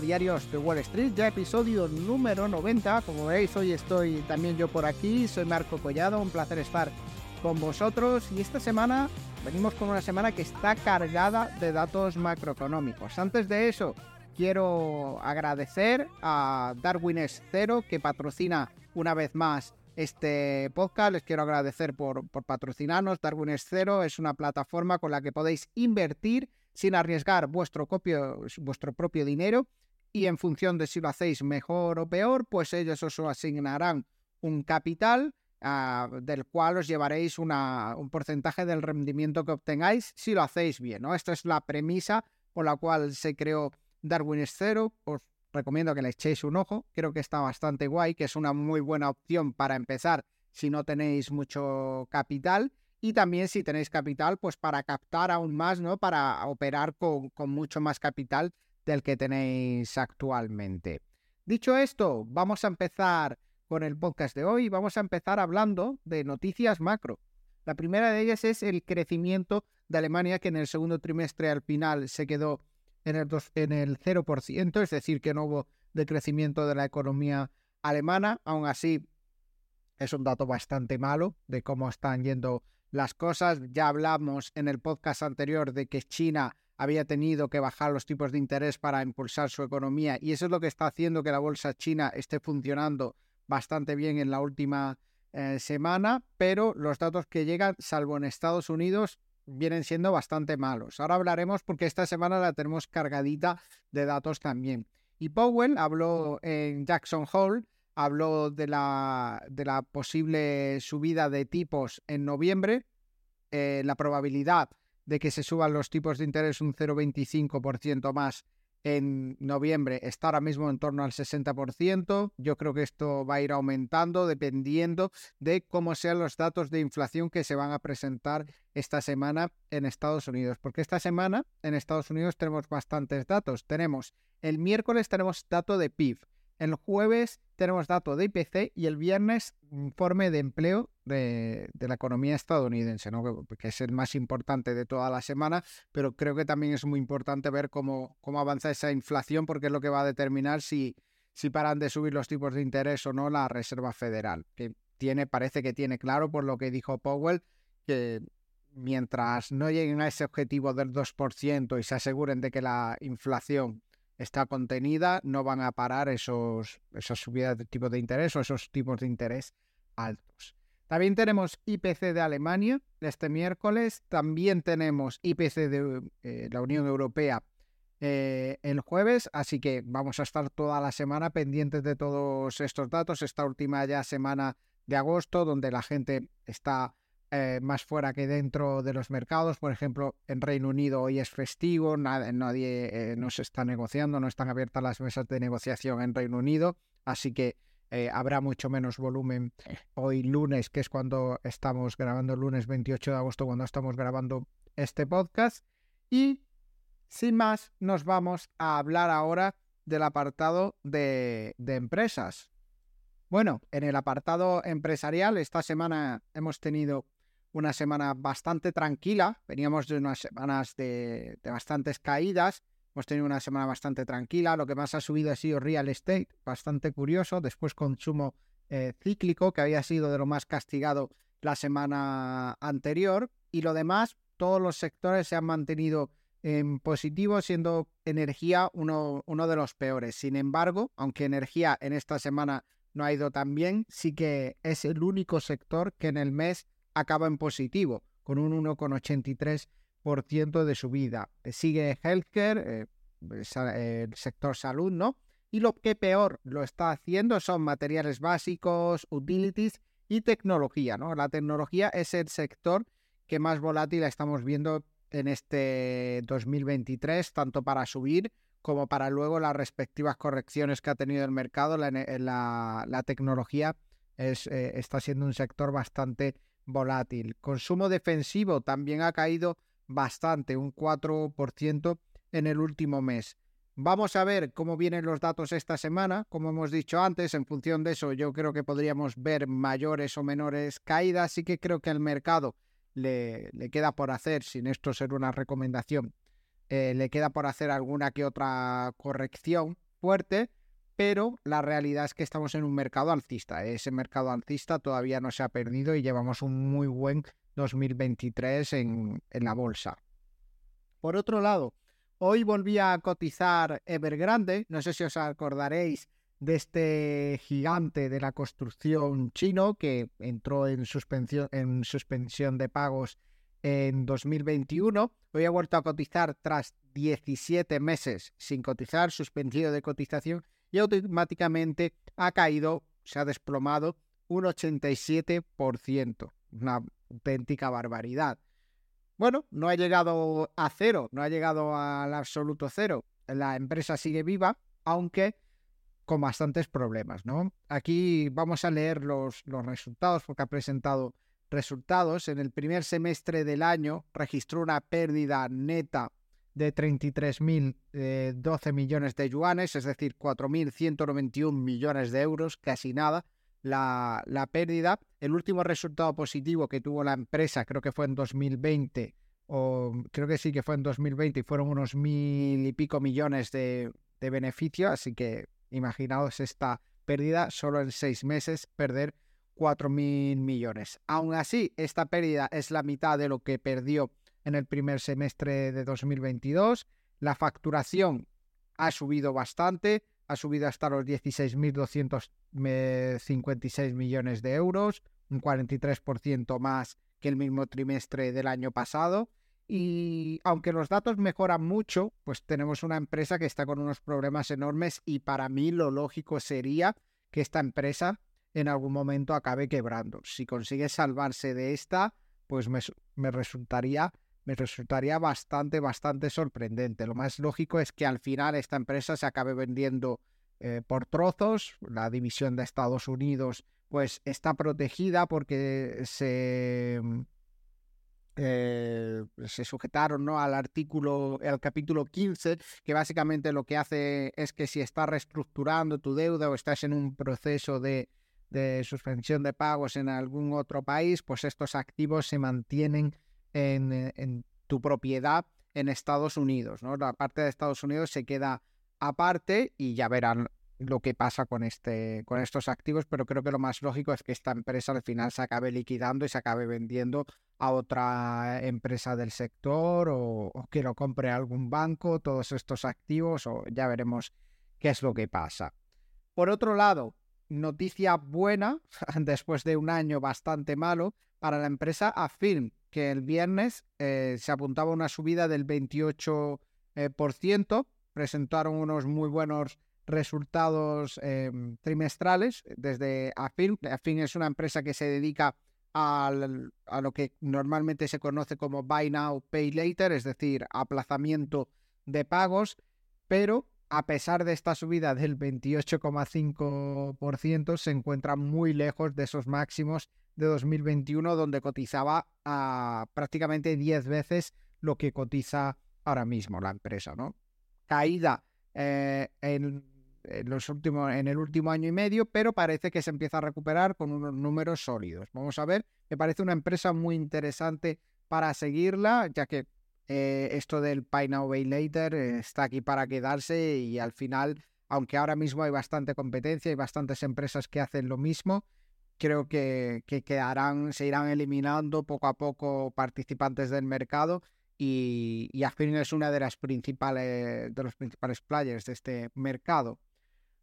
Diarios de Wall Street, ya episodio número 90. Como veis, hoy estoy también yo por aquí. Soy Marco Collado, un placer estar con vosotros. Y esta semana venimos con una semana que está cargada de datos macroeconómicos. Antes de eso, quiero agradecer a Darwin Cero que patrocina una vez más este podcast. Les quiero agradecer por, patrocinarnos. Darwin Cero es una plataforma con la que podéis invertir sin arriesgar vuestro propio dinero y en función de si lo hacéis mejor o peor, pues ellos os asignarán un capital ah, del cual os llevaréis una, un porcentaje del rendimiento que obtengáis si lo hacéis bien. ¿no? Esta es la premisa por la cual se creó Darwin Cero. Os recomiendo que le echéis un ojo. Creo que está bastante guay, que es una muy buena opción para empezar si no tenéis mucho capital y también si tenéis capital, pues para captar aún más, ¿no? Para operar con, mucho más capital del que tenéis actualmente. Dicho esto, vamos a empezar con el podcast de hoy. Vamos a empezar hablando de noticias macro. La primera de ellas es el crecimiento de Alemania, que en el segundo trimestre al final se quedó en el, en el 0%, es decir, que no hubo decrecimiento de la economía alemana. Aún así, es un dato bastante malo de cómo están yendo las cosas. Ya hablamos en el podcast anterior de que China había tenido que bajar los tipos de interés para impulsar su economía y eso es lo que está haciendo que la bolsa china esté funcionando bastante bien en la última eh, semana, pero los datos que llegan, salvo en Estados Unidos, vienen siendo bastante malos. Ahora hablaremos porque esta semana la tenemos cargadita de datos también. Y Powell habló en Jackson Hole habló de la, de la posible subida de tipos en noviembre, eh, la probabilidad de que se suban los tipos de interés un 0,25% más en noviembre está ahora mismo en torno al 60%. Yo creo que esto va a ir aumentando dependiendo de cómo sean los datos de inflación que se van a presentar esta semana en Estados Unidos. Porque esta semana en Estados Unidos tenemos bastantes datos. Tenemos el miércoles tenemos dato de PIB. El jueves tenemos datos de IPC y el viernes informe de empleo de, la economía estadounidense, que es el más importante de toda la semana, pero creo que también es muy importante ver cómo, cómo avanza esa inflación porque es lo que va a determinar si, si paran de subir los tipos de interés o no la Reserva Federal, que tiene, parece que tiene claro por lo que dijo Powell, que mientras no lleguen a ese objetivo del 2% y se aseguren de que la inflación está contenida, no van a parar esos, esas subidas de tipo de interés o esos tipos de interés altos. También tenemos IPC de Alemania este miércoles, también tenemos IPC de eh, la Unión Europea eh, el jueves, así que vamos a estar toda la semana pendientes de todos estos datos, esta última ya semana de agosto, donde la gente está eh, más fuera que dentro de los mercados. Por ejemplo, en Reino Unido hoy es festivo, nadie eh, no está negociando, no están abiertas las mesas de negociación en Reino Unido, así que eh, habrá mucho menos volumen hoy lunes, que es cuando estamos grabando, lunes 28 de agosto, cuando estamos grabando este podcast. Y sin más, nos vamos a hablar ahora del apartado de empresas. Bueno, en el apartado empresarial, esta semana hemos tenido una semana bastante tranquila. Veníamos de unas semanas de, bastantes caídas. Hemos tenido una semana bastante tranquila. Lo que más ha subido ha sido real estate, bastante curioso. Después consumo eh, cíclico, que había sido de lo más castigado la semana anterior. Y lo demás, todos los sectores se han mantenido en positivo, siendo energía uno, uno de los peores. Sin embargo, aunque energía en esta semana no ha ido tan bien, sí que es el único sector que en el mes acaba en positivo, con un 1,83% de subida. Sigue healthcare, eh, el sector salud, ¿no? Y lo que peor lo está haciendo son materiales básicos, utilities y tecnología, ¿no? La tecnología es el sector que más volátil estamos viendo en este 2023, tanto para subir como para luego las respectivas correcciones que ha tenido el mercado. La, tecnología es, eh, está siendo un sector bastante volátil. Consumo defensivo también ha caído bastante, un 4% en el último mes. Vamos a ver cómo vienen los datos esta semana. Como hemos dicho antes, en función de eso yo creo que podríamos ver mayores o menores caídas. Sí que creo que al mercado le, le queda por hacer, sin esto ser una recomendación, eh, le queda por hacer alguna que otra corrección fuerte, pero la realidad es que estamos en un mercado alcista. Ese mercado alcista todavía no se ha perdido y llevamos un muy buen 2023 en, en la bolsa. Por otro lado, hoy volví a cotizar Evergrande, no sé si os acordaréis de este gigante de la construcción chino que entró en suspensión, en suspensión de pagos en 2021. Hoy ha vuelto a cotizar tras 17 meses sin cotizar, suspendido de cotización y automáticamente ha caído, se ha desplomado un 87%. Una auténtica barbaridad. Bueno, no ha llegado a cero, no ha llegado al absoluto cero. La empresa sigue viva, aunque con bastantes problemas, ¿no? Aquí vamos a leer los, los resultados porque ha presentado resultados. En el primer semestre del año registró una pérdida neta de 33.012 eh, millones de yuanes, es decir, 4.191 millones de euros, casi nada. La, la, pérdida. El último resultado positivo que tuvo la empresa, creo que fue en 2020, o creo que sí que fue en 2020, y fueron unos mil y pico millones de, de beneficio, así que imaginaos esta pérdida solo en seis meses, perder 4.000 millones. Aún así, esta pérdida es la mitad de lo que perdió en el primer semestre de 2022. La facturación ha subido bastante, ha subido hasta los 16.256 millones de euros, un 43% más que el mismo trimestre del año pasado. Y aunque los datos mejoran mucho, pues tenemos una empresa que está con unos problemas enormes y para mí lo lógico sería que esta empresa en algún momento acabe quebrando. Si consigue salvarse de esta, pues me, resultaría me resultaría bastante, bastante sorprendente. Lo más lógico es que al final esta empresa se acabe vendiendo eh, por trozos. La división de Estados Unidos pues está protegida porque se, eh, se sujetaron ¿no? al artículo, al capítulo 15, que básicamente lo que hace es que si estás reestructurando tu deuda o estás en un proceso de de suspensión de pagos en algún otro país, pues estos activos se mantienen en, eh, en tu propiedad en Estados Unidos, ¿no? La parte de Estados Unidos se queda aparte y ya verán lo que pasa con, este, con estos activos, pero creo que lo más lógico es que esta empresa al final se acabe liquidando y se acabe vendiendo a otra empresa del sector o, o que lo compre algún banco, todos estos activos, o ya veremos qué es lo que pasa. Por otro lado, noticia buena después de un año bastante malo para la empresa Affirm, que el viernes eh, se apuntaba una subida del 28%, eh, presentaron unos muy buenos resultados em, trimestrales desde Affirm. Affirm es una empresa que se dedica a lo que normalmente se conoce como Buy Now, Pay Later, es decir, aplazamiento de pagos, pero a pesar de esta subida del 28,5%, se encuentra muy lejos de esos máximos de 2021, donde cotizaba a prácticamente 10 veces lo que cotiza ahora mismo la empresa, ¿no? Caída eh, en, los últimos, en el último año y medio, pero parece que se empieza a recuperar con unos números sólidos. Vamos a ver, me parece una empresa muy interesante para seguirla, ya que eh, esto del Pay Now Pay Later eh, está aquí para quedarse y al final, aunque ahora mismo hay bastante competencia y bastantes empresas que hacen lo mismo, creo que, que quedarán, se irán eliminando poco a poco participantes del mercado y, y es una de las principales de los principales players de este mercado.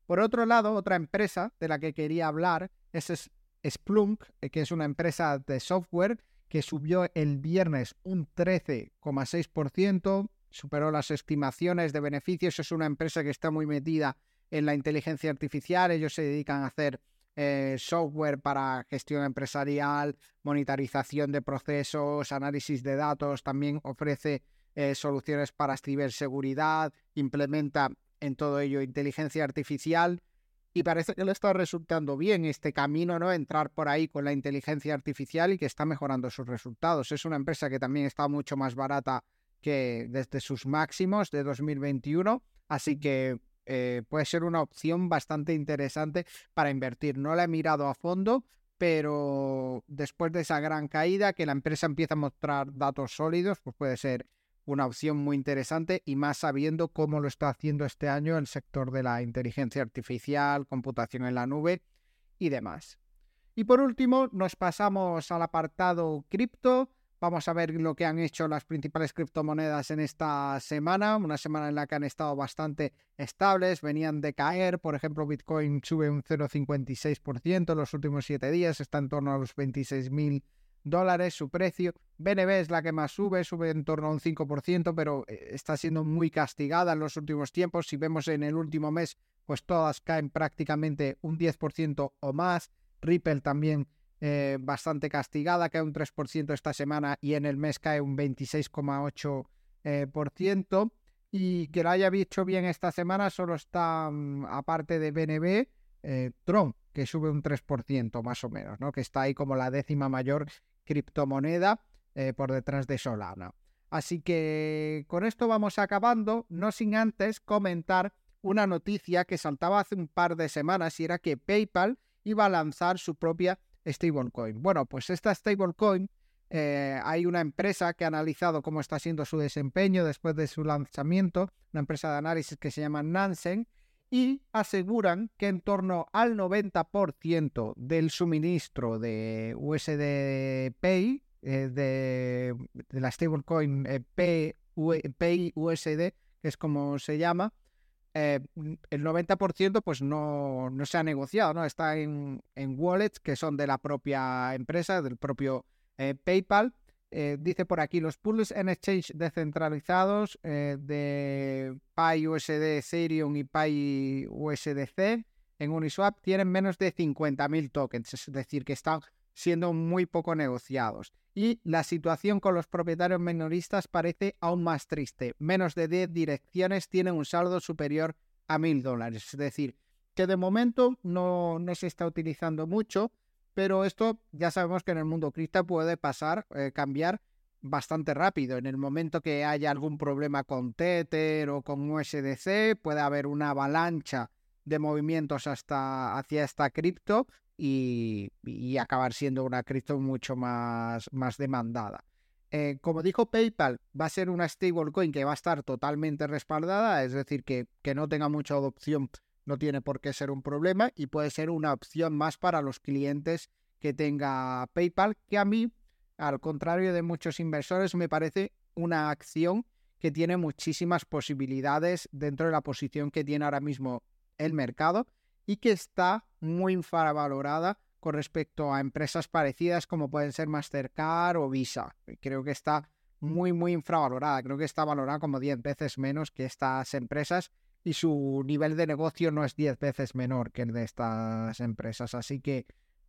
Por otro lado, otra empresa de la que quería hablar es Splunk, eh, que es una empresa de software que subió el viernes un 13,6%, superó las estimaciones de beneficios. Es una empresa que está muy metida en la inteligencia artificial. Ellos se dedican a hacer eh, software para gestión empresarial, monitorización de procesos, análisis de datos. También ofrece eh, soluciones para ciberseguridad, implementa en todo ello inteligencia artificial y parece que le está resultando bien este camino, ¿no? Entrar por ahí con la inteligencia artificial y que está mejorando sus resultados. Es una empresa que también está mucho más barata que desde sus máximos de 2021, así que eh, puede ser una opción bastante interesante para invertir. No la he mirado a fondo, pero después de esa gran caída, que la empresa empieza a mostrar datos sólidos, pues puede ser una opción muy interesante y más sabiendo cómo lo está haciendo este año el sector de la inteligencia artificial, computación en la nube y demás. Y por último, nos pasamos al apartado cripto. Vamos a ver lo que han hecho las principales criptomonedas en esta semana, una semana en la que han estado bastante estables, venían de caer, por ejemplo, Bitcoin sube un 0,56% en los últimos 7 días, está en torno a los 26.000 dólares su precio. BNB es la que más sube, sube en torno a un 5%, pero eh, está siendo muy castigada en los últimos tiempos. Si vemos en el último mes, pues todas caen prácticamente un 10% o más. Ripple también eh, bastante castigada, cae un 3% esta semana y en el mes cae un 26,8%. Eh, y que lo haya visto bien esta semana solo está, mm, aparte de BNB, Tron, que sube un 3% más o menos, ¿no? que está ahí como la décima mayor criptomoneda eh, por detrás de Solana. Así que con esto vamos acabando, no sin antes comentar una noticia que saltaba hace un par de semanas y era que PayPal iba a lanzar su propia stablecoin. Bueno, pues esta stablecoin, eh, hay una empresa que ha analizado cómo está siendo su desempeño después de su lanzamiento, una empresa de análisis que se llama Nansen, y aseguran que en torno al 90% del suministro de USD Pay, eh, de, la stablecoin eh, Pay USD, que es como se llama, eh, el 90% pues no, no, se ha negociado, ¿no? Está en, en, wallets que son de la propia empresa, del propio PayPal, eh, dice por aquí, los pools en exchange descentralizados eh, de PyUSD Ethereum y PyUSDC en Uniswap tienen menos de 50.000 tokens, es decir, que están siendo muy poco negociados. Y la situación con los propietarios minoristas parece aún más triste. Menos de 10 direcciones tienen un saldo superior a 1.000 dólares. Es decir, que de momento no, no se está utilizando mucho pero esto ya sabemos que en el mundo cripto puede pasar, eh, cambiar bastante rápido. En el momento que haya algún problema con Tether o con USDC, puede haber una avalancha de movimientos hasta hacia esta cripto y, acabar siendo una cripto mucho más, más demandada. Eh, como dijo PayPal, va a ser una stablecoin que va a estar totalmente respaldada, es decir, que, que no tenga mucha adopción no tiene por qué ser un problema y puede ser una opción más para los clientes que tenga PayPal, que a mí, al contrario de muchos inversores, me parece una acción que tiene muchísimas posibilidades dentro de la posición que tiene ahora mismo el mercado y que está muy infravalorada con respecto a empresas parecidas como pueden ser Mastercard o Visa. Creo que está muy, muy infravalorada. Creo que está valorada como 10 veces menos que estas empresas y su nivel de negocio no es 10 veces menor que el de estas empresas. Así que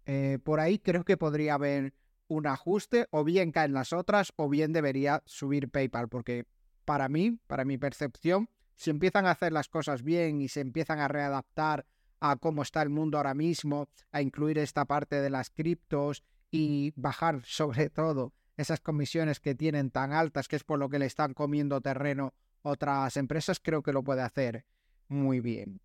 eh, por ahí creo que podría haber un ajuste, o bien caen las otras, o bien debería subir PayPal, porque para mí, para mi percepción, si empiezan a hacer las cosas bien y se empiezan a readaptar a cómo está el mundo ahora mismo, a incluir esta parte de las criptos y bajar sobre todo esas comisiones que tienen tan altas, que es por lo que le están comiendo terreno otras empresas, creo que lo puede hacer muy bien.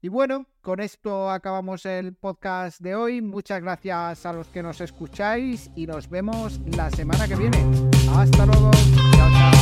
Y bueno, con esto acabamos el podcast de hoy. Muchas gracias a los que nos escucháis y nos vemos la semana que viene. Hasta luego. Chao, chao.